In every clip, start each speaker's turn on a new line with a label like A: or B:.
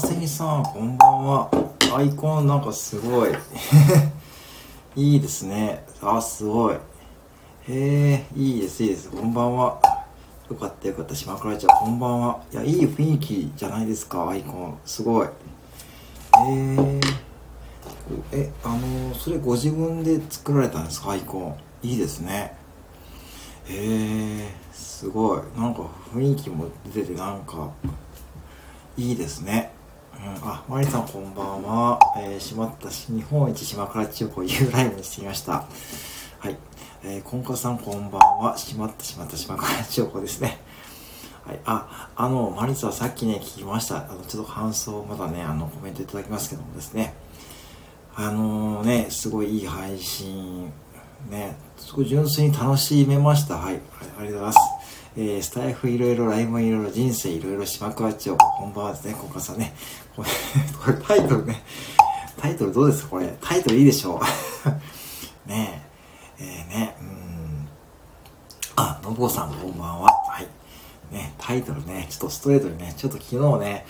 A: あれ川蝉さんこんばんは。アイコンなんかすごい。いいですね。あすごい。へえいいですいいです。こんばんは。よかったよかった。島倉ちゃんこんばんは。いやいい雰囲気じゃないですかアイコン。すごい。え、えあのそれご自分で作られたんですかアイコン。いいですね。へえすごい。なんか雰囲気も出ててなんかいいですね、あ、マリさんこんばんは。えー、しまったし、日本一島倉千代子 U ライブにしてみました。はい。えー、コンカさんこんばんは。しまったしまった島倉千代子ですね。はい。あ、あの、マリさんさっきね、聞きました。あの、ちょっと感想まだね、あの、コメントいただきますけどもですね。あのー、ね、すごいいい配信、ね、すごい純粋に楽しめました。はい。ありがとうございます。えー、スタイフいろいろ、ライブいろいろ、人生いろいろ、島倉千代子、こんばんはですね、コンカさんね。これ、これタイトルね。タイトルどうですか？これ。タイトルいいでしょう。ねえ。えー、ね、うん。あ、のぼうさんこんばんは。はい。ね、タイトルね、ちょっとストレートにね、ちょっと昨日ね、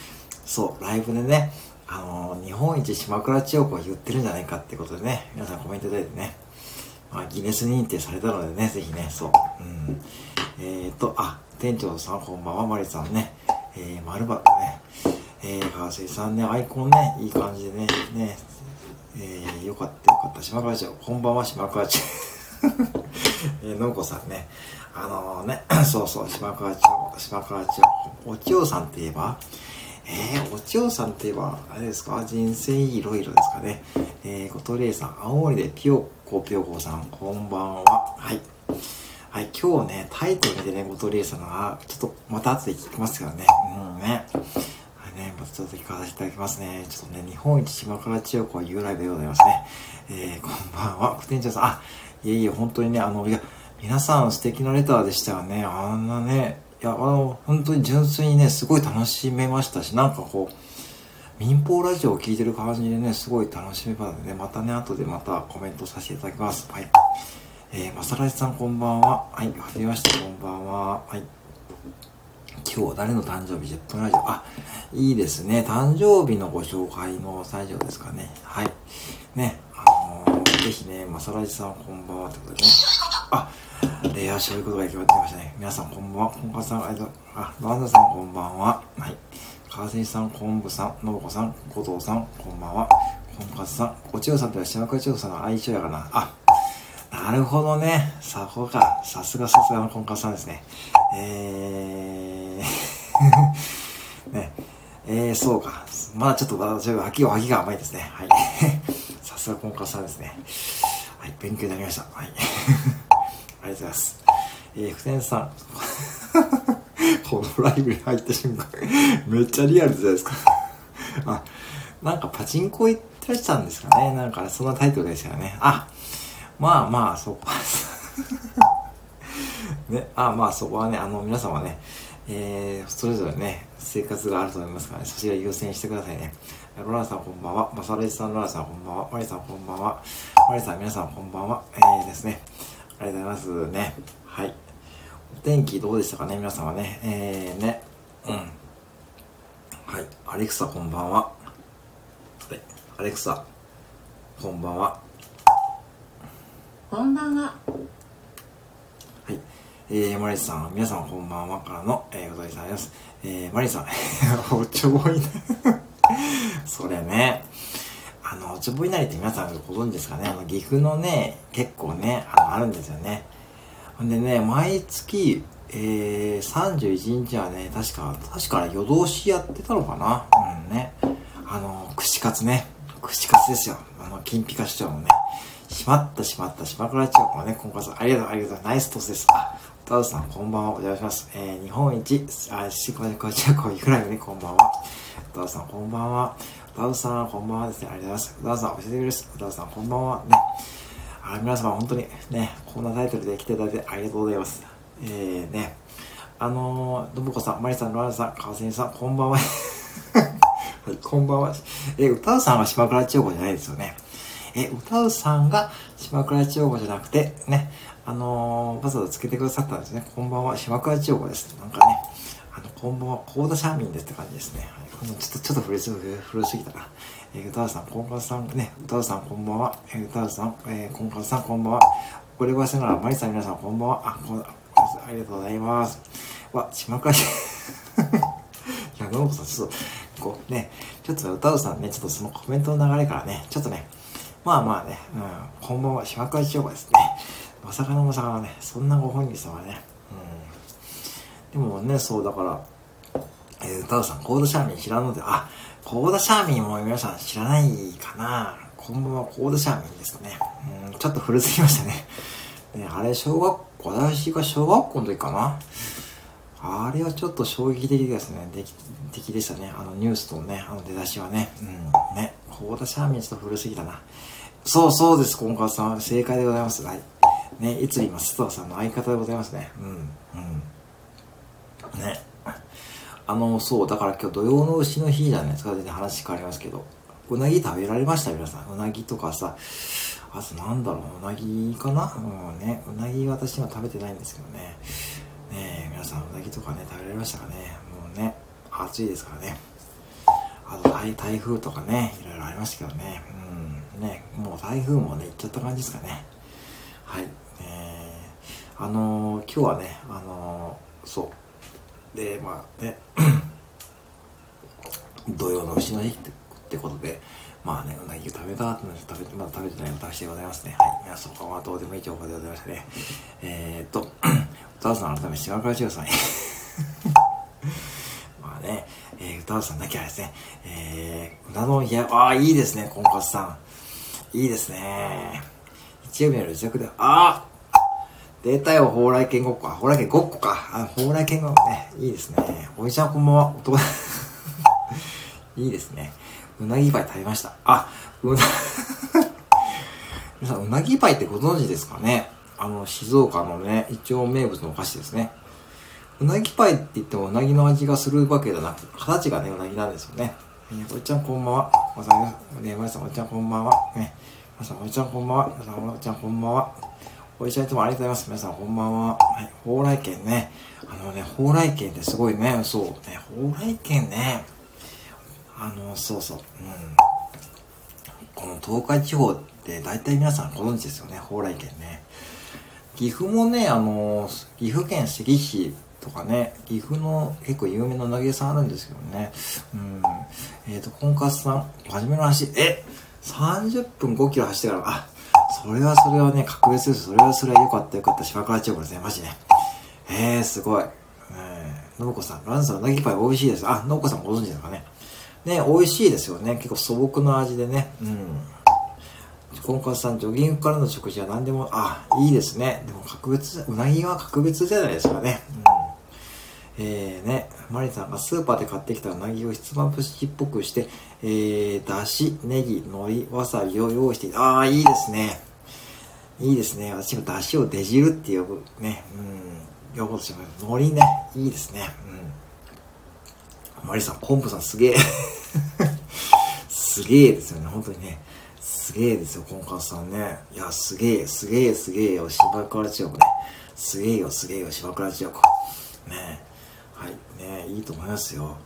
A: そう、ライブでね、あのー、日本一島倉千代子が言ってるんじゃないかってことでね、皆さんコメントいただいてね、まあ、ギネス認定されたのでね、ぜひね、そう、うん。えっ、ー、と、あ、店長さんこんばんは、マリさんね、えー、丸バね、えー、川瀬さんね、アイコンね、いい感じでね、ね、えー、よかったよかった。島川町、こんばんは、島川町。えー、のこさんね、あのー、ね、そうそう、島川町、島川町、お千代さんって言えば、えー、お千代さんって言えば、あれですか、人生いろいろですかね。えー、ことれいさん、青森でぴよこぴよこさん、こんばんは。はい。はい、今日ね、タイトルでね、ご取り入れたのは、ちょっとまた後で聞きますからね。うんね。ね、またちょっと聞かせていただきますね。ちょっとね、日本一島倉千代子は由来でございますね。えー、こんばんは、副店長さん。あ、いえいえ、本当にね、あの、いや、皆さん素敵なレターでしたよね。あんなね、いや、あの、本当に純粋にね、すごい楽しめましたし、なんかこう、民放ラジオを聴いてる感じでね、すごい楽しめたのでね、またね、後でまたコメントさせていただきます。はい。えー、まさらしさんこんばんは。はい、はじめまして、こんばんは。はい。今日誰の誕生日 ?10 分ラジオ。あ、いいですね。誕生日のご紹介の最初ですかね。はい。ね、あのー、ぜひね、まさらじさんこんばんはってことでね。あ、レアそういうことが決まってましたね。皆さんこんばんは。こんかさん、ありがとう。あ、バンダさんこんばんは。はい。川瀬さん、昆布さん、のぼこさん、後藤さん、こんばんは。こんかさん、お千代さんとは島倉千代さんの相性やかな。あ、なるほどね。さほか。さすがさすがのコンカさんですね。えー ね。えー、そうか。まだちょっと私は秋は秋が甘いですね。はい。さすがコンカさんですね。はい、勉強になりました。はい。ありがとうございます。えー、福天さん。このライブに入った瞬間、めっちゃリアルじゃないですか。あ、なんかパチンコ行ってらしたんですかね。なんかそんなタイトルですよね。あ、まあまあ、そこはね、あまあそこはね、あの皆様ね、えー、それぞれね、生活があると思いますからね、そちら優先してくださいね。ロラさんこんばんは。マサレジさん、ロラさんこんばんは。マリさんこんばんは。マリさん、皆さんこんばんは。えーですね。ありがとうございますね。はい。お天気どうでしたかね、皆様ね。えーね。うん。はい。アレクサこんばんは。はい。アレクサ、こんばんは。
B: こんばんは。
A: えー、マリさん、皆さんこんばんはからの、えー、ございさんです。えー、マリさん、おちょぼいなそれね、あの、おちょぼいなりって皆さんご存知ですかね？あの、岐阜のね、結構ね、あの、あるんですよね。ほんでね、毎月、えー、31日はね、確か、確か夜通しやってたのかな？うんね。あの、串カツね。串カツですよ。あの、金ピカ市長のね。しまったしまった、島倉千代子ね、今回さん、ありがとう、ありがとう、ナイストスです。あ、タウさん、こんばんは、お邪魔します。えー、日本一、あ、しここちらこいくらいね、こんばんは。タウさん、こんばんは。タウさん、こんばんはですね、ありがとうございます。タウさん、教えてくれです。タウさん、こんばんは。ね。あ、皆様、本当にね、こんなタイトルで来ていただいてありがとうございます。えー、ね。あのー、どぶこさん、まりさん、ロラさん、川瀬さん、こんばんは。はい、こんばんは。え、歌うさんは島倉千代子じゃないですよね。え、歌うさんが島倉千代子じゃなくて、ね、あの、わざわざつけてくださったんですね。こんばんは、島倉千代子です。なんかね、あの、こんばんは、コーダシャーミンですって感じですね。はい、ちょっと、ちょっと古すぎ、古すぎたな。えー、歌うさん、コンカツさん、ね、歌うさん、こんばんは。えー、歌うさん、えー、コンカツさん、こんばんは。これはせなら、マリさん、皆さん、こんばんは。あ、こんありがとうございます。わ、島倉 いや、のぶさん、ちょっと、こうね、ちょっと歌うさんね、ちょっとそのコメントの流れからね、ちょっとね、まあまあね、うん、こんばんは、島倉千代子ですね。まさかのまさかのね、そんなご本人様はね、うん。でもね、そうだから、えー、歌うさん、コードシャーミン知らんので、あ、コードシャーミンも皆さん知らないかなこんばんは、コードシャーミンですかね。うん、ちょっと古すぎましたね。ね、あれ、小学校、私が小学校の時かなあれはちょっと衝撃的ですね。で的でしたね。あのニュースとね、あの出だしはね。うん。ね。コーダシャーミンちょっと古すぎたな。そうそうです、今回さん。正解でございます。はい。ね、いつ今、須藤さんの相方でございますね。うん。うん。ね。あの、そう、だから今日土曜の牛の日じゃないですか。全然話変わりますけど。うなぎ食べられました？皆さん。うなぎとかさ、あとなんだろう、うなぎかな？うんね。うなぎ私は食べてないんですけどね。ね皆さんうなぎとかね食べられましたかね？もうね暑いですからねあと台台風とかねいろいろありましたけどねうんねもう台風もね行っちゃった感じですかねはい、あのー、今日はねあのー、そうでまあね 土曜の牛の日ってことでまあね、うなぎを食べた後の食べて、まだ食べてない私でございますね。はい。皆さん、はどうでもいい情報でございましたね。えー、っと、歌さん改め島倉千代さん まあね、えー、歌さんだけはですね、えー、うな丼や、ああ、いいですね、コンパスさん。いいですね。日曜日の自弱で、ああ出たよ、蓬莱県ごっこ。蓬莱県ごっこか。あ、蓬莱県ごっこね。いいですね。おじちゃんこんばんは。男 いいですね。うなぎパイ食べました。あ、うな皆さん、うなぎパイってご存知ですかね？あの、静岡のね、一応名物のお菓子ですね。うなぎパイって言ってもうなぎの味がするわけじゃなくて、形がね、うなぎなんですよね。おいちゃんこんばんは。おさん、ね、まさん、おいちゃんこんばんは。ね、まさん、おいちゃんこんばんは。まさん、おいちゃんこんばんは。おいちゃんいつもありがとうございます。皆さん、こんばんは。はい、蓬莱県ね。あのね、蓬莱県ってすごいね、そう、ね、蓬莱県ね。あの、そうそう、うん。この東海地方って大体皆さんご存知ですよね、蓬莱県ね。岐阜もね、あの、岐阜県関市とかね、岐阜の結構有名なうなぎ屋さんあるんですけどね。うん。えっ、ー、と、婚活さん、初めの話、え !30 分5キロ走ってから、あ、それはそれはね、格別です。それはそれはよかったよかった。島倉千代子ですね、マジね。えー、すごい。えー、信子さん、ランさんうなぎパイ美味しいです。あ、信子さんご存知ですかね。ね、美味しいですよね。結構素朴な味でね。うん。コンカさん、ジョギングからの食事は何でも、あ、いいですね。でも格別、うなぎは格別じゃないですかね。うん。えー、ね、マリさんがスーパーで買ってきたうなぎをひつまぶしっぽくして、えー、だし、ネギ、海苔、わさびを用意して、ああ、いいですね。いいですね。私もだしを出汁って呼ぶ。ね。うん。呼ぼうとします。海苔ね。いいですね。うん。マリさん、コンプさんすげえ。すげえですよね。本当にね。すげえですよ、コンカツさんね。いや、すげえ、すげえ、すげえよ、芝倉千代子ね。すげえよ、すげえよ、芝倉千代子。ねはい、ねいいと思いますよ。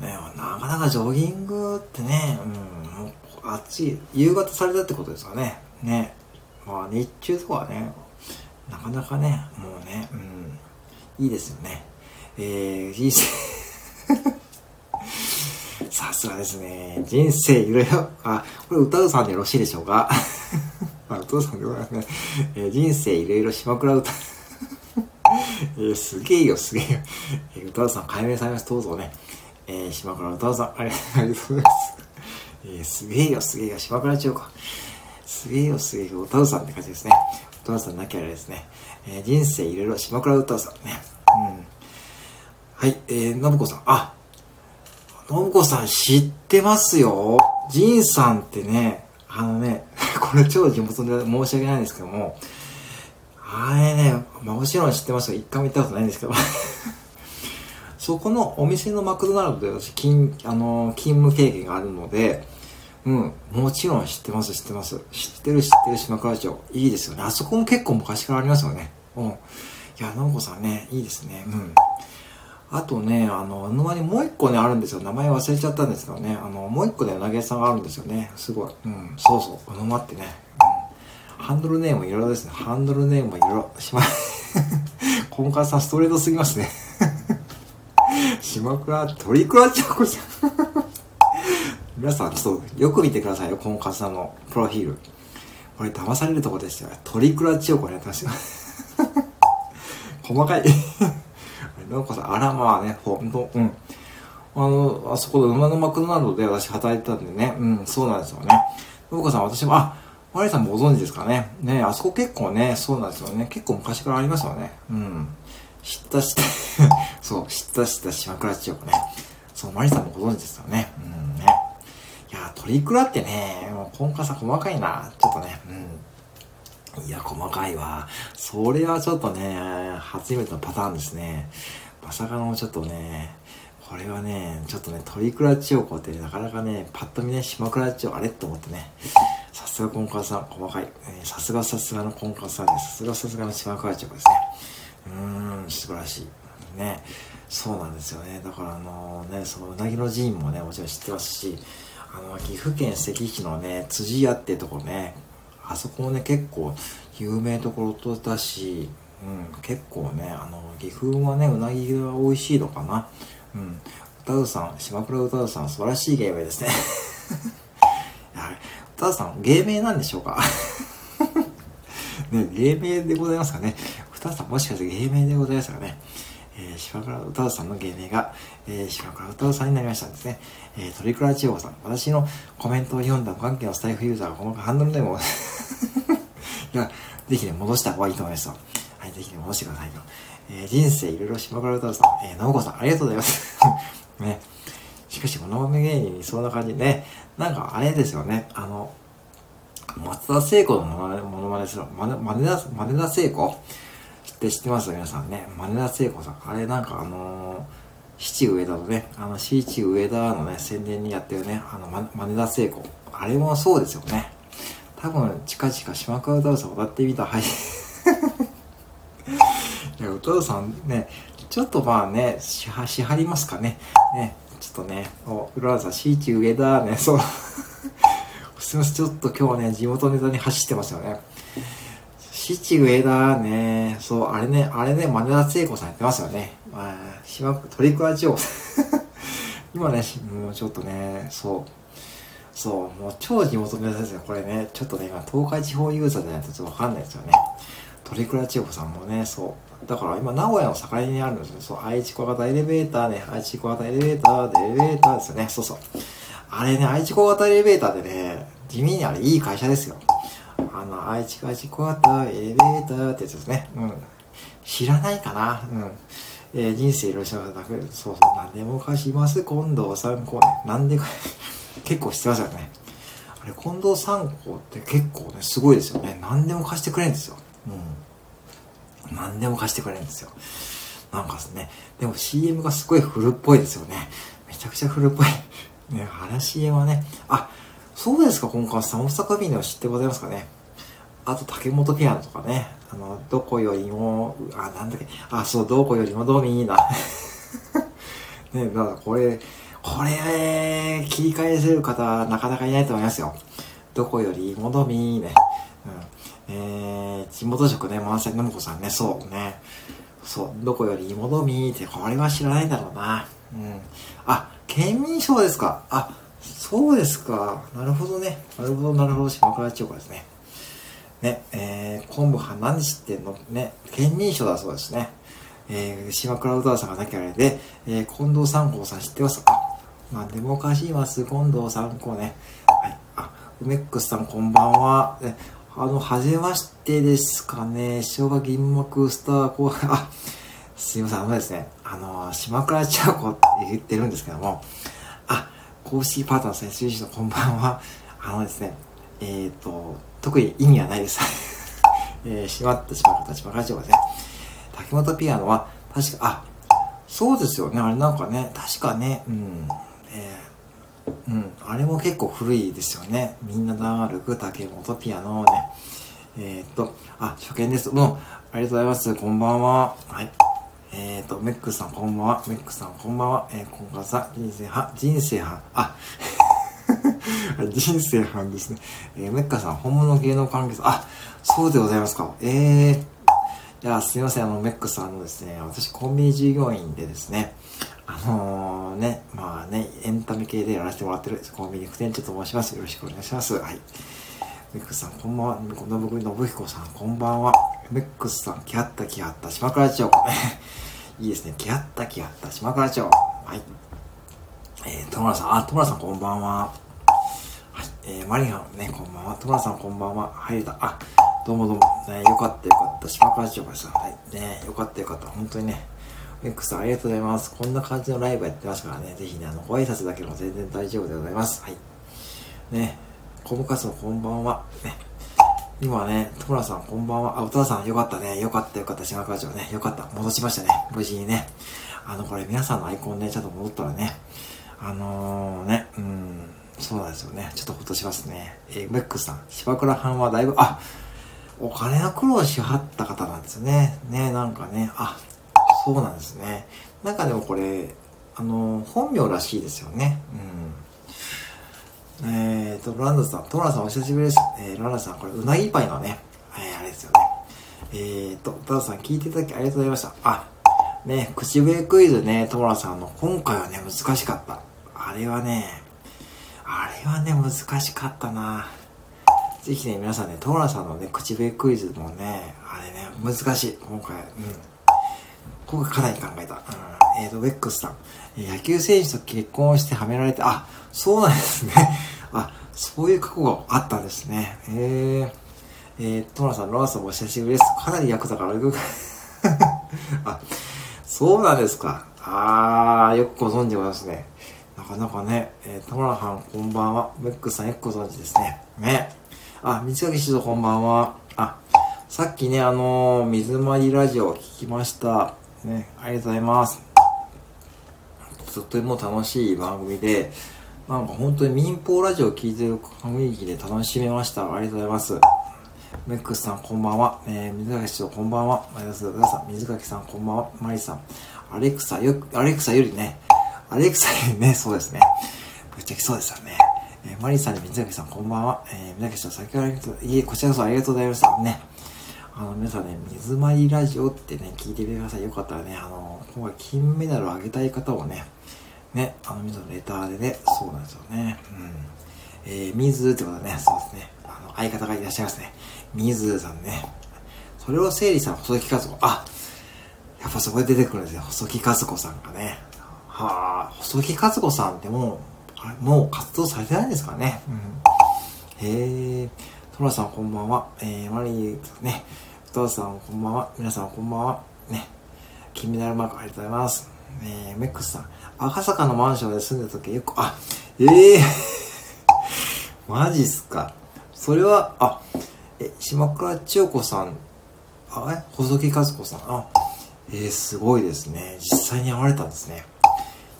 A: ねなかなかジョギングってね、うん、あっち、夕方されたってことですかね。ねまあ、日中とかはね、なかなかね、もうね、うん、いいですよね。えー、人生 さすがですね。人生いろいろ、あ、これ歌うさんでよろしいでしょうか？あ、歌うさんでございますね。えー、人生いろいろ島倉歌うえー、すげえよ、すげえよ。えー、歌うさん、解明されます。どうぞね。えー、島倉歌うさん、ありがとうございます。えー、すげえよ、すげえよ、島倉千代子。すげえよ、すげえよ、歌うさんって感じですね。歌うさんなきゃあれですね。えー、人生いろいろ島倉歌うさんね。うん。はい、えー、信子さん、あ、信子さん知ってますよ。ジンさんってね、あのね、これ超地元で申し訳ないんですけども、あれね、まあ、もちろん知ってますよ。一回も行ったことないんですけど。そこのお店のマクドナルドで私、勤、あの、勤務経験があるので、うん、もちろん知ってます、知ってます。知ってる、知ってる島倉町。いいですよね。あそこも結構昔からありますよね。うん。いや、信子さんね、いいですね。うん。あとね、あの、沼にもう一個ね、あるんですよ。名前忘れちゃったんですけどね。あの、もう一個ね、うなぎ屋さんがあるんですよね。すごい。うん、そうそう。う沼ってね。ハンドルネームいろいろですね。ハンドルネームいろいろ。しま、コンカさんストレートすぎますね。島倉、トリクラチョコさん。皆さん、ちょっとよく見てくださいよ、コンカさんのプロフィール。これ騙されるとこですよ。トリクラチオコやってますよ。細かい。なんかさあらまあね、ほんと、うん。あの、あそこで馬のマクドナルドで私働いてたんでね、うん、そうなんですよね。のこさん、私も、あ、マリさんもご存知ですかね。ね、あそこ結構ね、そうなんですよね。結構昔からありますよね。うん。知った知った、そう、知った知った島倉千代子ね。そう、マリさんもご存知ですよね。うんね。いや、トリクラってね、もう、コンカさ細かいな。ちょっとね、うん。いや、細かいわ。それはちょっとね、初めてのパターンですね。まさかのちょっとね、これはね、ちょっとね、トリクラ千代子ってなかなかね、パッと見ね、島倉千代あれって思ってね、さすがコンカさん、細かい。さすがさすがのコンカさんです。さすがさすがの島倉千代子ですね。うーん、素晴らしい。ね。そうなんですよね。だからあのね、そのうなぎの寺院もね、もちろん知ってますし、あの、岐阜県関市のね、辻屋ってとこね、あそこもね、結構有名ところだし、うん、結構ね、あの、岐阜はね、うなぎが美味しいのかな。うん。歌うさん、島倉歌うさん、素晴らしい芸名ですね。歌うさん、芸名なんでしょうか？ね、芸名でございますかね。歌うさん、もしかして芸名でございますかね？えー、島倉歌うさんの芸名が、えー、島倉歌うさんになりましたんですね。えー、トリクラ千代さん。私のコメントを読んだ無関係のスタイフユーザーがこのハンドルネームを いや、ぜひね、戻した方がいいと思いますよ。はい、ぜひね、戻してくださいよ。えー、人生いろいろ島倉太郎さん、えー、信子さん、ありがとうございます。ね。しかし、この豆芸人にそんな感じね、なんかあれですよね、あの、松田聖子のものまねする、まね、まねだ、まねだ聖子？って知ってます皆さんね。まねだ聖子さん。あれなんかあのー、七上田のね、あの、七上田のね、宣伝にやってるね、あの、ま、まねだ聖子。あれもそうですよね。多分、近々島川太郎さん歌ってみたはい。いや、歌さんね、ちょっとまあね、しは、しはりますかね。ね、ちょっとね、お、浦和さん、七上田ね、そう。すみません、ちょっと今日はね、地元ネタに走ってますよね。七上田ね、そう、あれね、あれね、真田聖子さんやってますよね。まあ、島、トリクアジオ。今ね、もうちょっとね、そう。そう、もう超地元ネタですよ。これね、ちょっとね、今、東海地方ユーザーじゃないとちょっとわかんないですよね。トリクラ千代子さんもね、そう。だから今、名古屋の境にあるんですよ。そう、愛知小型エレベーターね、愛知小型エレベーターでエレベーターですよね。そうそう。あれね、愛知小型エレベーターでね、地味にあれいい会社ですよ。あの、愛知愛知小型エレベーターってやつですね。うん。知らないかなうん。えー、人生いろいろしなだけ、そうそう、何でも貸します、近藤さん、こうね、なんでか、結構知ってますよね。あれ、近藤三行って結構ね、すごいですよね。何でも貸してくれるんですよ。うん。何でも貸してくれるんですよ。なんかですね、でも CM がすごい古っぽいですよね。めちゃくちゃ古っぽい。ね、原 CM はね、あ、そうですか、今回さん、大阪便では知ってございますかね。あと、竹本ピアノとかね、あの、どこよりも、あ、なんだっけ、あ、そう、どこよりもどうみいいな。ね、だからこれ、これ、切り返せる方、なかなかいないと思いますよ。どこよりもどみね。うん。えー、地元職ね、満載のむこさんね、そうね。そう、どこよりもどみって、これは知らないだろうな。うん。あ、県民賞ですか。あ、そうですか。なるほどね。なるほど、なるほど。島倉千代子ですね。ね、えー、昆布派何知ってんの？ね、県民賞だそうですね。えー、島倉歌さんがなきゃあれで、えー、近藤三光さん知ってますか？まあ、でもかします、近藤三光ね。はい。あ、梅ックスさんこんばんは。えあの、はじめましてですかね。昭和銀幕スターコー、あ、すいません、あのですね、あの、島倉千代子って言ってるんですけども、あ、公式パートナー選手のこんばんは。あのですね、えっ、ー、と、特に意味はないです。えー、しまったしまったしまったしまったね。竹本ピアノは、確か、あ、そうですよね。あれなんかね、確かね、うん、えー、うん、あれも結構古いですよね。みんなが歩く竹本ピアノね。えー、っと、あ、初見です。もう、ありがとうございます。こんばんは。はい。えっ、と、メックさんこんばんは。メックさんこんばんは。えー、今回さ、人生は、人生は、あ、人生班ですね。えー、メッカさん、本物芸能関係者、あ、そうでございますか。えー、いや、すいません、あの、メックさんのですね、私、コンビニ従業員でですね、あのー、ね、エンタメ系でやらせてもらってるコンビニ副店長と申します。よろしくお願いします。はい。メックスさん、こんばんは。このぶく信彦さん、こんばんは。メックスさん、来はった来はった、島倉町。いいですね。来はった来はった、島倉町。はい。えー、戸村さん、あ、戸村さん、こんばんは。はい。えー、マリアン、ね、こんばんは。戸村さん、こんばんは。入れた。あ、どうもどうも。ね、よかったよかった。島倉町さん。はい。ね、よかったよかった。本当にね。メックさん、ありがとうございます。こんな感じのライブやってますからね。ぜひね、あの、ご挨拶だけでも全然大丈夫でございます。はい。ね、コブカスもこんばんは。ね。今ね、トムラさんこんばんは。あ、お父さんよかったね。よかったよかった。島川町ね。よかった。戻しましたね。無事にね。あの、これ皆さんのアイコンね、ちゃんと戻ったらね。あのー、ね、うん、そうなんですよね。ちょっとほっとしますね。えー、メックさん、芝倉藩はだいぶ、あ、お金の苦労しはった方なんですよね。ね、なんかね、あ、そうなんですね。なんかでもこれ、あの、本名らしいですよね。うん。えーと、ロランドさん、トラさんお久しぶりです。えー、ランドさん、これ、うなぎパイのね、えー、あれですよね。えーと、トラさん聞いていただきありがとうございました。あ、ね、口笛クイズね、トラさんの、今回はね、難しかった。あれはね、あれはね、難しかったな。ぜひね、皆さんね、トーラさんのね、口笛クイズもね、あれね、難しい。今回、うん。今回かなり考えた。うん。えーと、ウェックスさん。野球選手と結婚してはめられて、あ、そうなんですね。あ、そういう過去があったんですね。えー、えー、トラさん、ロアさんもお久しぶりです。かなり役だから、よ くあ、そうなんですか。あー、よくご存知ますね。なかなかね、えー、トラさん、こんばんは。メックスさん、よくご存知ですね。ね。あ、三垣市長、こんばんは。あ、さっきね、あのー、水まりラジオを聞きました。ね、ありがとうございます。とても楽しい番組で、なんか本当に民放ラジオを聴いてる雰囲気で楽しめました。ありがとうございます。メックスさんこんばんは。えー、水垣市長こんばんは。マイナスダさん、水垣さんこんばんは。マリさん。アレクサよく、アレクサよりね、アレクサよりね、そうですね。ぶっちゃけそうですよね。えー、マリさん水垣さんこんばんは。えー、水垣市長先ほどありがとう、いえ、こちらこそありがとうございました。ね。あの、皆さんね、水まりラジオってね、聞いてみてください。よかったらね、あの、今回金メダルをあげたい方をね、ね、あの、水のレターでね、そうなんですよね。うん。えー、水ってことはね、そうですね。あの、相方がいらっしゃいますね。水さんね。それを整理さん、細木和子。あ、やっぱそこで出てくるんですよ。細木和子さんがね。はあ、細木和子さんってもう、あれ、もう活動されてないんですかね。うん。へえ。トラさんこんばんは。えー、マリーね。お父さんこんばんは。皆さんこんばんは。ね。金メダルマークありがとうございます。えー、メックスさん。赤坂のマンションで住んでた時よく、あ、ええー、マジっすか。それは、あ、え、島倉千代子さん、あ、え細木和子さん、あ、えー、すごいですね。実際に会われたんですね。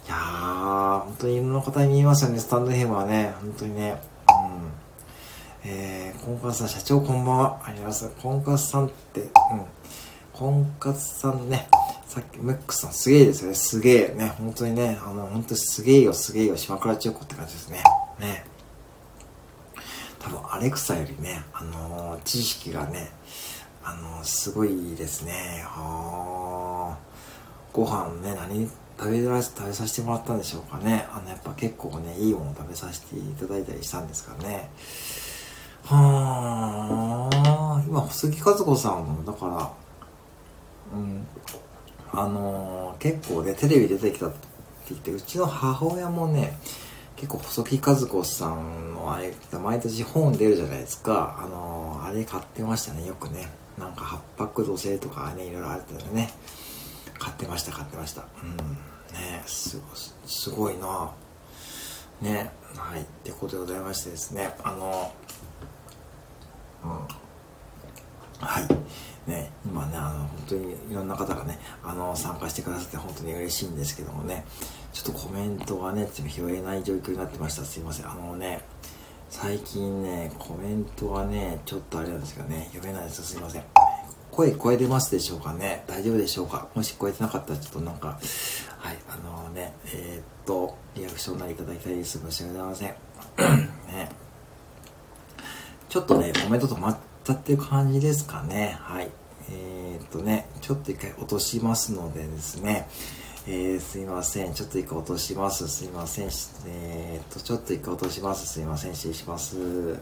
A: いやー、本当にいろんな方に見えますよね、スタンドヘムはね。本当にね。えー、コンカツさん、社長こんばんは。ありがとうございます。コンカツさんって、うん。コンカツさんね。さっき、ムックさんすげえですよね。すげえ。ね、本当にね、あの、本当にすげえよ、すげえよ、島倉千代子って感じですね。ね。多分、アレクサよりね、あのー、知識がね、あのー、すごいですね。はご飯ね、何食べら食べさせてもらったんでしょうかね。あの、やっぱ結構ね、いいもの食べさせていただいたりしたんですかね。はあ、今、細木和子さんも、だから、うん、あのー、結構ね、テレビ出てきたって言って、うちの母親もね、結構細木和子さんのあれ、毎年本出るじゃないですか。あのー、あれ買ってましたね、よくね。なんか八白土星とかね、いろいろあったよね。買ってました、買ってました。うん。ねすごすごいなねはい。ってことでございましてですね、あのー、うん。はい。ね、今ね、あの、本当にいろんな方がね、あの、参加してくださって本当に嬉しいんですけどもね、ちょっとコメントがね、拾えない状況になってました。すいません。あのね、最近ね、コメントがね、ちょっとあれなんですけどね、読めないです。すいません。声聞こえてますでしょうかね？大丈夫でしょうか？もし聞こえてなかったらちょっとなんか、はい、あのね、えー、っと、リアクションなりいただきたいです。申し訳ございません。ね。ちょっとね、コメント止まったっていう感じですかね。はい。えー、っとね、ちょっと一回落としますのでですね、えー、すいません。ちょっと一回落とします。すいません。えー、っと、ちょっと一回落とします。すいません。失礼します。